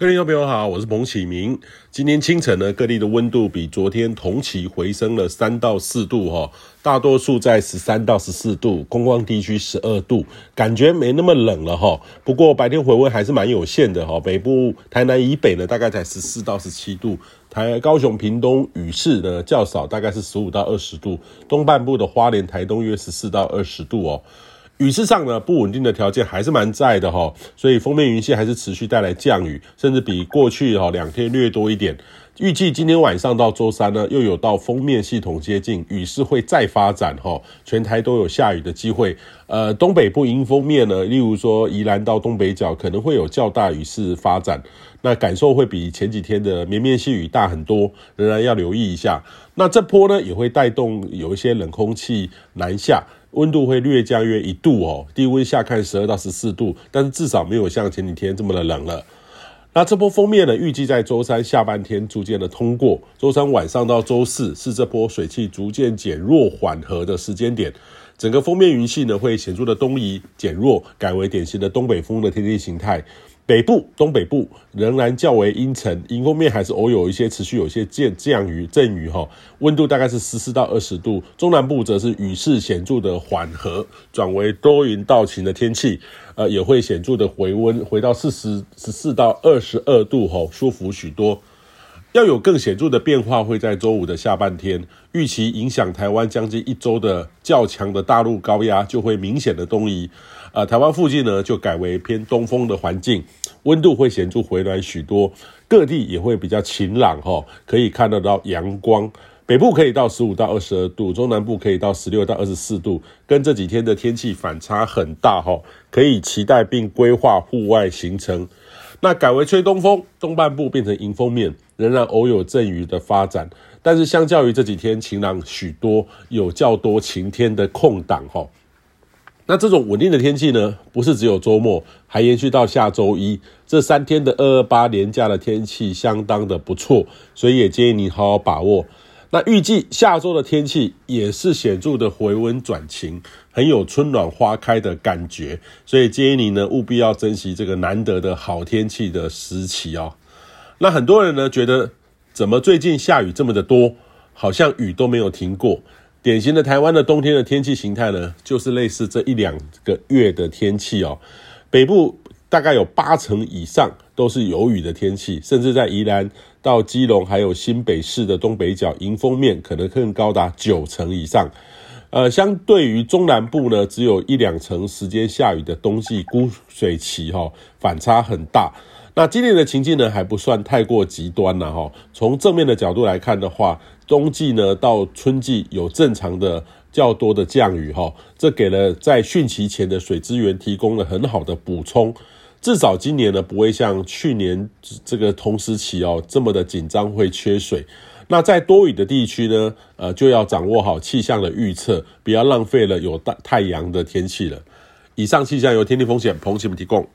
各位朋友好，我是彭启明。今天清晨呢，各地的温度比昨天同期回升了三到四度哈，大多数在十三到十四度，空旷地区十二度，感觉没那么冷了哈。不过白天回温还是蛮有限的哈，北部台南以北呢，大概在十四到十七度，台高雄屏东雨势呢较少，大概是十五到二十度，东半部的花莲台东约十四到二十度哦。雨势上呢，不稳定的条件还是蛮在的哈，所以封面云系还是持续带来降雨，甚至比过去哈两天略多一点。预计今天晚上到周三呢，又有到封面系统接近，雨势会再发展哈，全台都有下雨的机会。呃，东北部迎风面呢，例如说宜兰到东北角可能会有较大雨势发展，那感受会比前几天的绵绵细雨大很多，仍然要留意一下。那这波呢，也会带动有一些冷空气南下。温度会略降约一度哦，低温下看十二到十四度，但是至少没有像前几天这么的冷了。那这波锋面呢，预计在周三下半天逐渐的通过，周三晚上到周四是这波水汽逐渐减弱缓和的时间点。整个锋面云系呢，会显著的东移减弱，改为典型的东北风的天气形态。北部、东北部仍然较为阴沉，迎风面还是偶有一些持续有一些降降雨阵雨哈，温度大概是十四到二十度。中南部则是雨势显著的缓和，转为多云到晴的天气，呃，也会显著的回温，回到四十十四到二十二度哈，舒服许多。要有更显著的变化，会在周五的下半天，预期影响台湾将近一周的较强的大陆高压就会明显的东移。呃，台湾附近呢，就改为偏东风的环境，温度会显著回暖许多，各地也会比较晴朗哈，可以看得到阳光。北部可以到十五到二十二度，中南部可以到十六到二十四度，跟这几天的天气反差很大哈，可以期待并规划户外行程。那改为吹东风，东半部变成迎风面，仍然偶有阵雨的发展，但是相较于这几天晴朗许多，有较多晴天的空档哈。那这种稳定的天气呢，不是只有周末，还延续到下周一。这三天的二二八连假的天气相当的不错，所以也建议你好好把握。那预计下周的天气也是显著的回温转晴，很有春暖花开的感觉，所以建议你呢务必要珍惜这个难得的好天气的时期哦。那很多人呢觉得，怎么最近下雨这么的多，好像雨都没有停过。典型的台湾的冬天的天气形态呢，就是类似这一两个月的天气哦。北部大概有八成以上都是有雨的天气，甚至在宜兰到基隆还有新北市的东北角迎风面，可能更高达九成以上。呃，相对于中南部呢，只有一两成时间下雨的冬季枯水期哈，反差很大。那今年的情境呢，还不算太过极端了哈。从正面的角度来看的话，冬季呢到春季有正常的较多的降雨哈，这给了在汛期前的水资源提供了很好的补充。至少今年呢不会像去年这个同时期哦这么的紧张会缺水。那在多雨的地区呢，呃就要掌握好气象的预测，不要浪费了有大太阳的天气了。以上气象由天地风险彭启们提供。